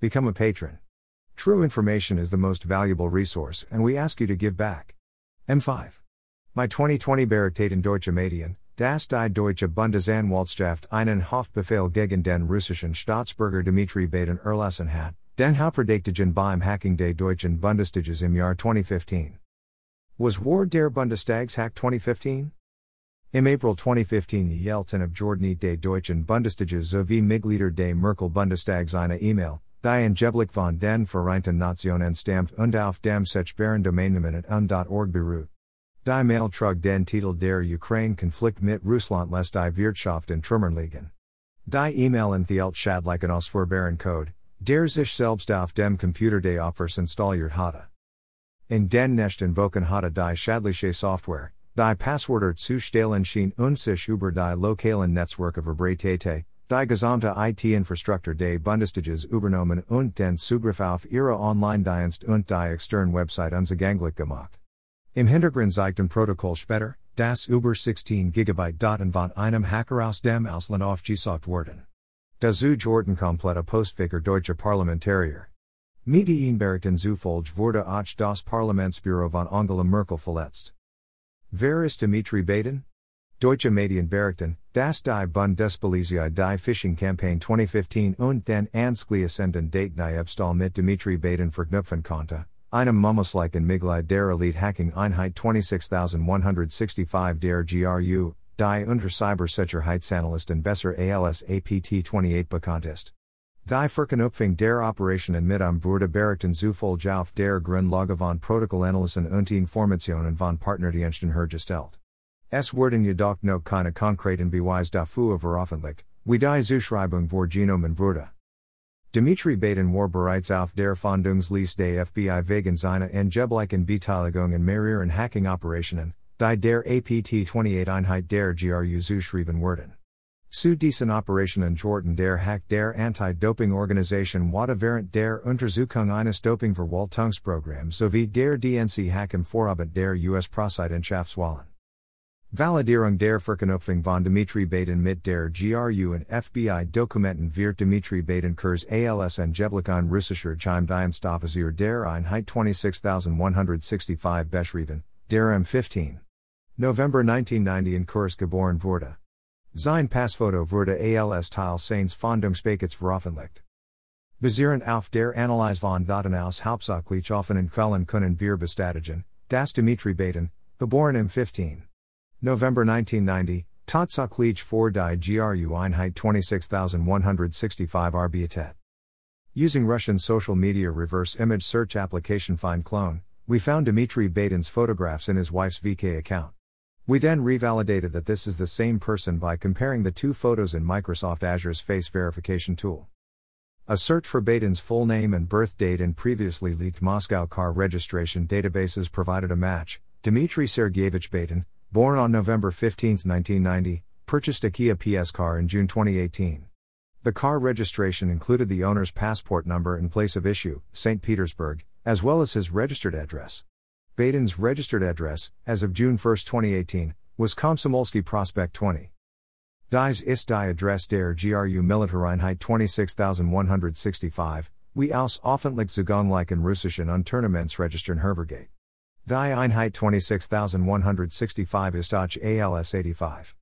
Become a patron. True information is the most valuable resource, and we ask you to give back. M5. My 2020 Berictaten Deutsche Medien, das die Deutsche Bundesanwaltschaft einen Haftbefehl gegen den russischen Staatsbürger Dmitri Badin erlassen hat, den Hauptverdächtigen beim Hacking des Deutschen Bundestages im Jahr 2015. Was War der Bundestags Hack 2015? Im April 2015 Yelton of Jordanie des Deutschen Bundestages sowie Mitglieder des Merkel Bundestags eine E-Mail, die angeblich von den Vereinten Nationen stammt und auf dem Sechbaren Domainnamen un.org beruht. Die Mail trug den Titel der Ukraine-Konflikt mit Russland lässt die Wirtschaft in Trümmern liegen. Die E-Mail enthielt schadlichen Ausfuhrbaren Code, der sich selbst auf dem Computer des Opfers installiert hatte. In den nächsten Wochen hatte die schadliche Software, die Passwörter zu stehlen schien und sich über die lokalen Netzwerke verbreitete, Die gesamte IT-Infrastruktur des Bundestages übernommen und den Zugriff auf ihre Online-Dienst und die externe Website unzugänglich gemacht. Im Hintergrund zeigten Protokoll später, dass über 16 GB Daten von einem Hacker aus dem Ausland aufgesaugt wurden. Dazu komplette Postfächer deutsche Parlamentarier. Medienberichten zufolge wurde auch das Parlamentsbüro von Angela Merkel verletzt. Wer ist Dimitri Badin? Deutsche Medien berichten, dass die Bundespolizei die Phishing Campaign 2015 und den anschließenden Datendiebstahl mit Dimitri Badin verknüpfen konnte, einem mummuslichen Mitglied der Elite Hacking Einheit 26165 der GRU, die unter Cybersicherheitsanalysten besser als APT 28 bekannt ist. Die Verknüpfung der Operationen mit am wurde berichten zufolge auf der Grundlage von Protokollanalysen und Informationen von Partnerdiensten hergestellt. Es wurden jedoch noch keine konkreten Beweise dafür veröffentlicht, wie die Zuschreibung vorgenommen wurde. Dimitri Badin war bereits auf der Fahndungsliste der FBI wegen seiner angeblichen Beteiligung in mehreren Hacking-Operationen, die der APT-28-Einheit der GRU zuschrieben wurden. Zu diesen Operationen Jordan der Hack der Anti-Doping-Organisation wurde während der Untersuchung eines Dopingverwaltungsprogramms sowie der DNC Hack im Vorabend der US-Präsidentschaftswahlen. Validierung der Verknüpfung von Dimitri Badin mit der GRU und FBI Dokumenten wird Dimitri Badin Kurs als angeblich ein russischer Geheimdienstoffizier der Einheit 26165 beschrieben, der am 15. November 1990 in Kursk geboren wurde. Sein Passfoto wurde als Teil seines Fahndungspakets veröffentlicht. Basierend auf der Analyse von Daten aus hauptsächlich offenen Quellen können wir bestätigen, dass Dimitri Badin, geboren im 15. November 1990, Tatsächlich vor die GRU Einheit 26165 arbeitet. Using Russian social media reverse image search application Find Clone, we found Dmitry Badin's photographs in his wife's VK account. We then revalidated that this is the same person by comparing the two photos in Microsoft Azure's face verification tool. A search for Badin's full name and birth date in previously leaked Moscow car registration databases provided a match. Dmitry Sergeyevich Badin, Born on November 15, 1990, purchased a Kia PS car in June 2018. The car registration included the owner's passport number and place of issue, St. Petersburg, as well as his registered address. Badin's registered address, as of June 1, 2018, was Komsomolsky Prospect 20. Dies ist die Adresse der GRU Militäreinheit 26165, wie aus offentlich zugänglichen russischen Unternehmensregistern hervorgeht. Die Einheit 26165 ist auch ALS 85.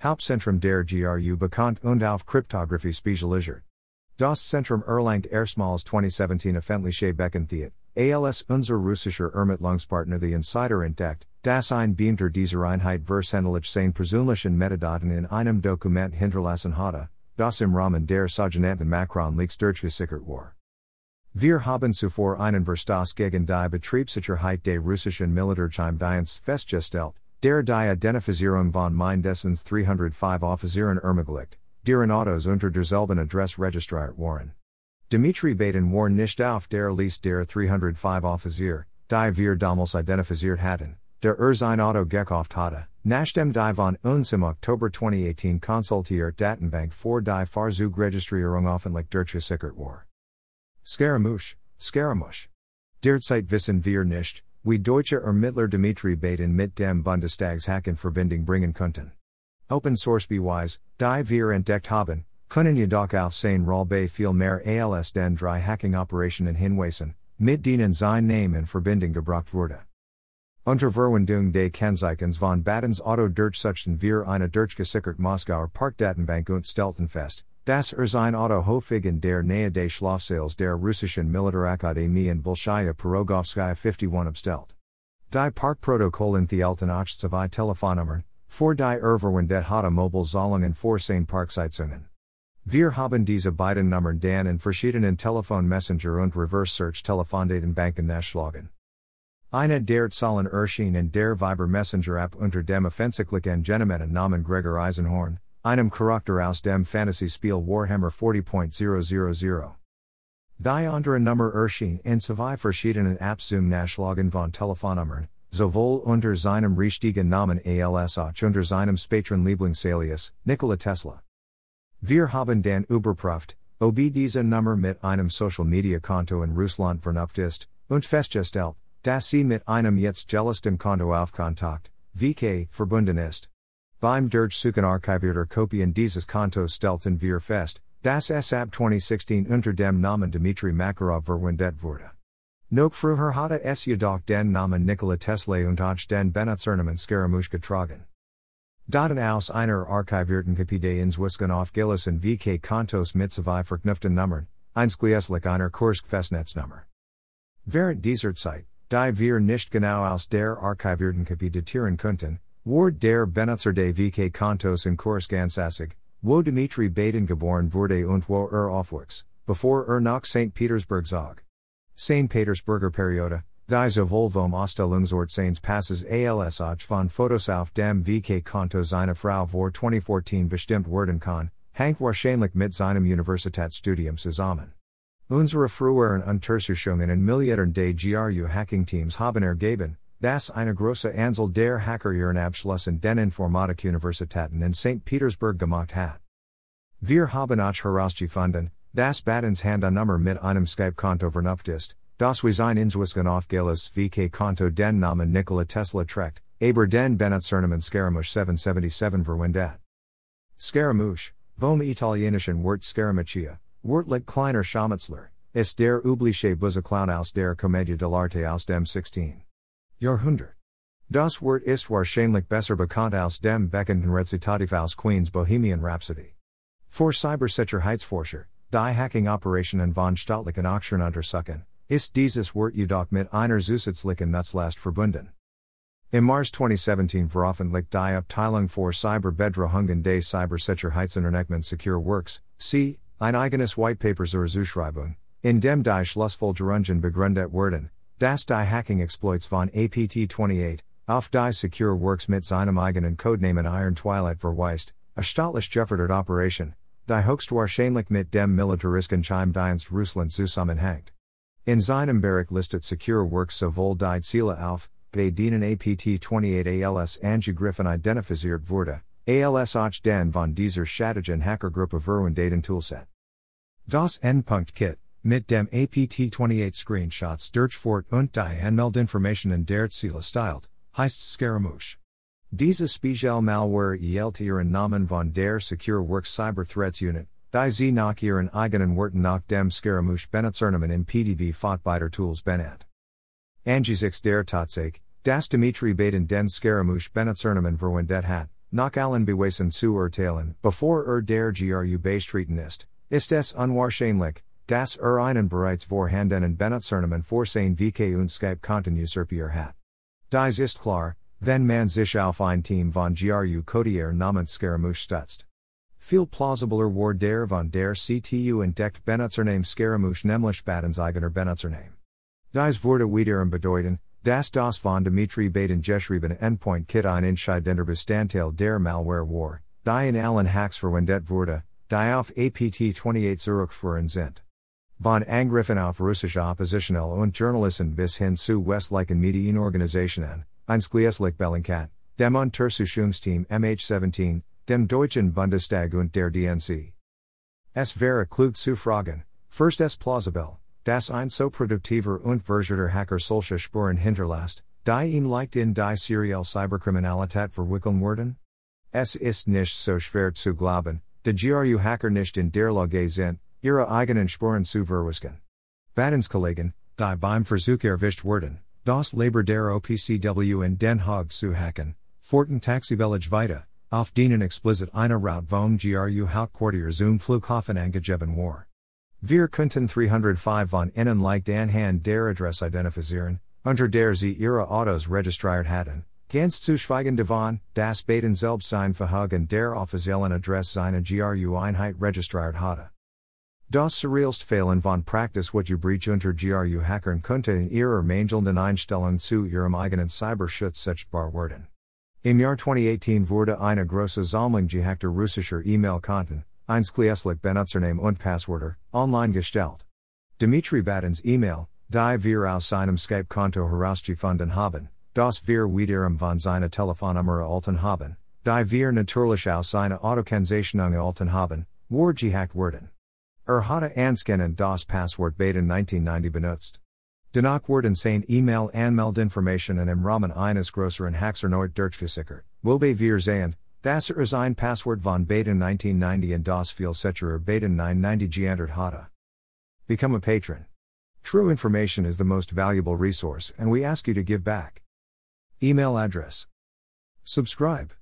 Hauptzentrum der GRU bekannt und auf Kryptographie spezialisiert. Das Zentrum erlangt erstmals 2017 öffentliche Bekanntheit, ALS unser russischer Ermittlungspartner the Insider entdeckt, das ein Beamter dieser Einheit versendelich seine persönlichen Metadaten in einem Dokument hinterlassen hatte, das im Rahmen der sogenannten Macron Leaks durchgesickert war. Wir haben zuvor einen Verstoß gegen die Betriebssicherheit des russischen Militärgeheimdienstes festgestellt, der die Identifizierung von mindestens 305 Offizieren ermöglicht, deren Autos unter derselben Adresse registriert waren. Dimitri Badin war nicht auf der Liste der 305 Offizier, die wir damals identifiziert hatten, der er sein Auto gekauft hatte, nachdem die von uns im Oktober 2018 konsultiert Datenbank vor die Fahrzeugregistrierung öffentlich durchgesickert war. Scaramouche, Scaramouche. Derzeit wissen wir nicht, wie deutsche er Ermittler Dimitri Badin mit dem Bundestagshack in Verbindung bringen konnten. Open Source Beweis, die wir entdeckt haben, Können jedoch auf sein Rollbay viel mehr als den drei Hacking Operation in Hinweisen, mit denen sein Name in Verbindung gebracht wurde. Unter Verwendung des Kennzeichens von Badins Auto durch suchten wir eine durchgesickert Moskauer Parkdatenbank und stellten fest, Das Erzine Auto Hofig in der Nähe des Schlafsaals der russischen Militärakademie in Bolshaya Pirogovskaya 51 abstellt. Die Parkprotokoll enthielten auch zwei Telefonnummern, für die Erverwendet hatte Mobilzahlungen für seine Parksitzungen. Wir haben diese beiden Nummern dann in verschiedenen Telefonmessenger und Reverse Search Telefondaten Telefondatenbanken nachschlagen. Eine der Zahlen erschien in der Viber Messenger App unter dem offensichtlichen Genomenen Namen Gregor Eisenhorn, einem Charakter aus dem Fantasy-Spiel Warhammer 40.000. Die andere Nummer erschien in zwei verschiedenen Apps zum Nachschlagen von Telefonnummern, sowohl unter seinem richtigen Namen als auch unter seinem Spatron Lieblingsalias, Nikola Tesla. Wir haben dann überprüft, ob diese Nummer mit einem Social Media Konto in Russland vernünft ist, und festgestellt, dass sie mit einem jetzt gelisten Konto auf Kontakt, VK, verbunden ist. Beim Durchsuchen archivierter Kopien dieses Kontos stellten wir fest, das es ab 2016 unter dem Namen Dmitry Makarov verwendet wurde. Noch früher hatte es jedoch den Namen Nikola Tesla und auch den Benutzernamen Scaramouche getragen. Daten aus einer archivierten Kopie des Inzwisken aufgelassen VK Kontos mit zwei verknüpften Nummern, einschließlich einer Kursk-Festnetznummer. Während dieser Zeit, die wir nicht genau aus der archivierten Kopie datieren konnten, Ward der Benutzer de VK Kontos in Korresgansasig, wo Dmitri Badin geboren wurde und wo er aufwuchs, bevor er nach St. Petersburg zog. St. Petersburger Periode, die sowohl vom Ausstellungsort seines Passes als auch von Fotos auf dem VK Konto seiner Frau vor 2014 bestimmt werden kann, Hank wahrscheinlich mit seinem Universitätsstudium zusammen. Unsere früheren Untersuchungen in Milliardern de GRU Hacking Teams haben ergeben, Das eine große Anzahl der Hacker ihren Abschluss in den Informatik-Universitäten in St. Petersburg gemacht hat. Wir haben auch herausgefunden, das Badins Hand an Nummer mit einem Skype-Konto vernünft ist, das wie ein Inzwisken aufgeles VK-Konto den Namen Nikola Tesla trägt, aber den Benutzernamen Scaramouche 777 verwendet. Scaramouche, vom italienischen Wort Scaramuccia, Wortlich kleiner Scharmützler, ist der übliche Buzzeclown aus der Komödie dell'arte aus dem 16. Jahrhundert. Das Wort ist wahrscheinlich besser bekannt aus dem bekannten Rezitativ aus Queen's Bohemian Rhapsody. For Cybersicherheitsforscher, die Hacking Operationen von staatlichen Aktien untersuchen, ist dieses Wort jedoch mit einer zusätzlichen Nutzlast verbunden. Im Mars 2017 veröffentlicht die Abteilung für Cyberbedrohungen des Cybersicherheitsunternehmen Secure Works, C, ein eigenes Whitepaper zur Zuschreibung, in dem die Schlussfolgerungen begründet werden, Das die Hacking Exploits von APT28, auf die Secure Works mit seinem eigenen Codenamen Iron Twilight verweist, a staatlich gefördert Operation, die höchstwahrscheinlich mit dem militarischen Chimedienst Russland zusammenhängt. In seinem Bericht listet Secure Works sowohl die Ziele auf, bei denen APT28 als angegriffen identifiziert wurde, als auch den von dieser Hacker Hackergruppe verwendet Toolset. Das Endpunkt-Kit Mit dem APT28 Screenshots Durchfort und die Anmeldinformationen der Ziele styled, heißt Scaramouche. Diese Spiegel Malware ELT ihren Namen von der Secure Works Cyber Threats Unit, die sie nach ihren eigenen Worten nach dem Scaramouche Benutzernamen im PDB Fotbiter Tools benannt. Angesichts der Tatsache, das Dimitri Badin den Scaramouche Benutzernamen verwendet hat, nach allen Beweisen zu urteilen, bevor er der GRU beistreten ist, ist es unwahrscheinlich, Das er einen bereits vorhandenen Benutzernamen für sein VK und Skype Konten usurpier hat. Dies ist klar, wenn man sich auf ein Team von GRU Codier namens Scaramouche stutzt. Viel plausibler war der von der CTU entdeckt Benutzername Scaramouche nämlich Badins eigener Benutzername. Dies wurde wiederum bedeuten, das das von Dimitri Badin geschriebene Endpoint Kit ein entscheidender Bestandteil der Malware war, die in allen Hacks verwendet wurde, die auf APT28 zurückführen sind. Von Angriffen auf russische Oppositionelle und Journalisten bis hin zu westlichen Medienorganisationen, einschließlich Bellingcat, dem Untersuchungsteam MH17, dem Deutschen Bundestag und der DNC. Es wäre klug zu fragen, first es plausibel, dass ein so produktiver und versierter Hacker solche Spuren hinterlässt, die ihn leicht in die serielle Cyberkriminalität verwickeln werden? Es ist nicht so schwer zu glauben, De GRU Hacker nicht in der Lage sind, ihre eigenen Spuren zu verwischen. Kollegen, die beim Versuch erwischt wurden, das Labor der OPCW in Den Haag zu hacken, Forten Taxivillage Vita, auf denen explicit eine Route vom GRU Hauptquartier zum Flughafen angegeben war. Wir könnten 305 von innen leicht anhand der Adresse identifizieren, unter der sie ihre Autos registriert hatten, ganz zu schweigen davon, das Badin selbst sein Verhagen der offiziellen Adresse seiner GRU Einheit registriert hatte. Das surrealst Fehlen von Praxis what you breach unter GRU Hackern könnte in ihrer mangelnden Einstellung zu ihrem eigenen Cyberschutz sichtbar werden. Im Jahr 2018 wurde eine große Sammlung gehackter russischer E-Mail-Konten, einschließlich Benutzername und Passwörter, online gestellt. Dmitry Badin's E-Mail, die wir aus seinem Skype-Konto herausgefunden haben, das wir wiederum von seiner Telefonnummer erhalten haben, die wir natürlich aus seiner Autokennzeichnung erhalten haben, war gehackt worden. Er hatte anscannen das Passwort Badin 1990 benutzt. Danach wurden sein E-Mail Anmeldinformationen im Rahmen eines größeren Hacks erneut durchgesickert, wobei wir sehen, dass er sein Passwort von Badin 1990 und das viel sicherer Badin 990 geändert hatte. Become a patron. True information is the most valuable resource and we ask you to give back. Email address. Subscribe.